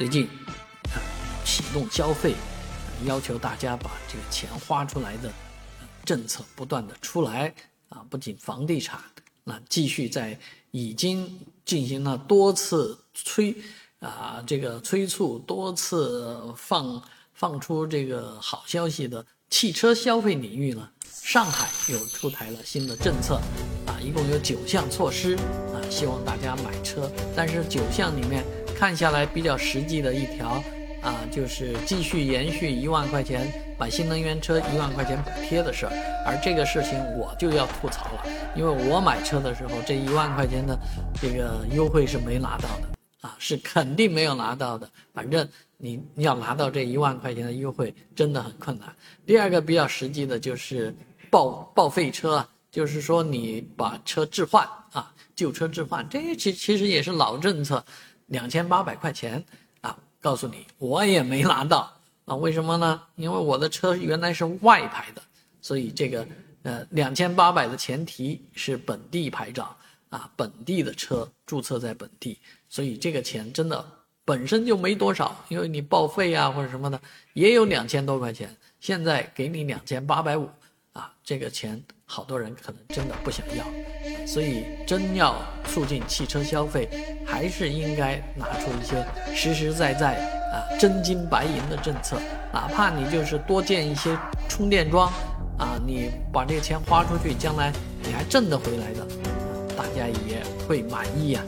最近啊启动消费，要求大家把这个钱花出来的政策不断的出来啊，不仅房地产，那继续在已经进行了多次催啊这个催促，多次放放出这个好消息的汽车消费领域呢，上海又出台了新的政策啊，一共有九项措施啊，希望大家买车，但是九项里面。看下来比较实际的一条啊，就是继续延续一万块钱买新能源车一万块钱补贴的事儿。而这个事情我就要吐槽了，因为我买车的时候这一万块钱的这个优惠是没拿到的啊，是肯定没有拿到的。反正你要拿到这一万块钱的优惠真的很困难。第二个比较实际的就是报报废车啊，就是说你把车置换啊，旧车置换，这其其实也是老政策。两千八百块钱啊！告诉你，我也没拿到啊！为什么呢？因为我的车原来是外牌的，所以这个呃两千八百的前提是本地牌照啊，本地的车注册在本地，所以这个钱真的本身就没多少，因为你报废啊或者什么的也有两千多块钱，现在给你两千八百五啊，这个钱好多人可能真的不想要。所以，真要促进汽车消费，还是应该拿出一些实实在在啊真金白银的政策。哪怕你就是多建一些充电桩，啊，你把这个钱花出去，将来你还挣得回来的，大家也会满意啊。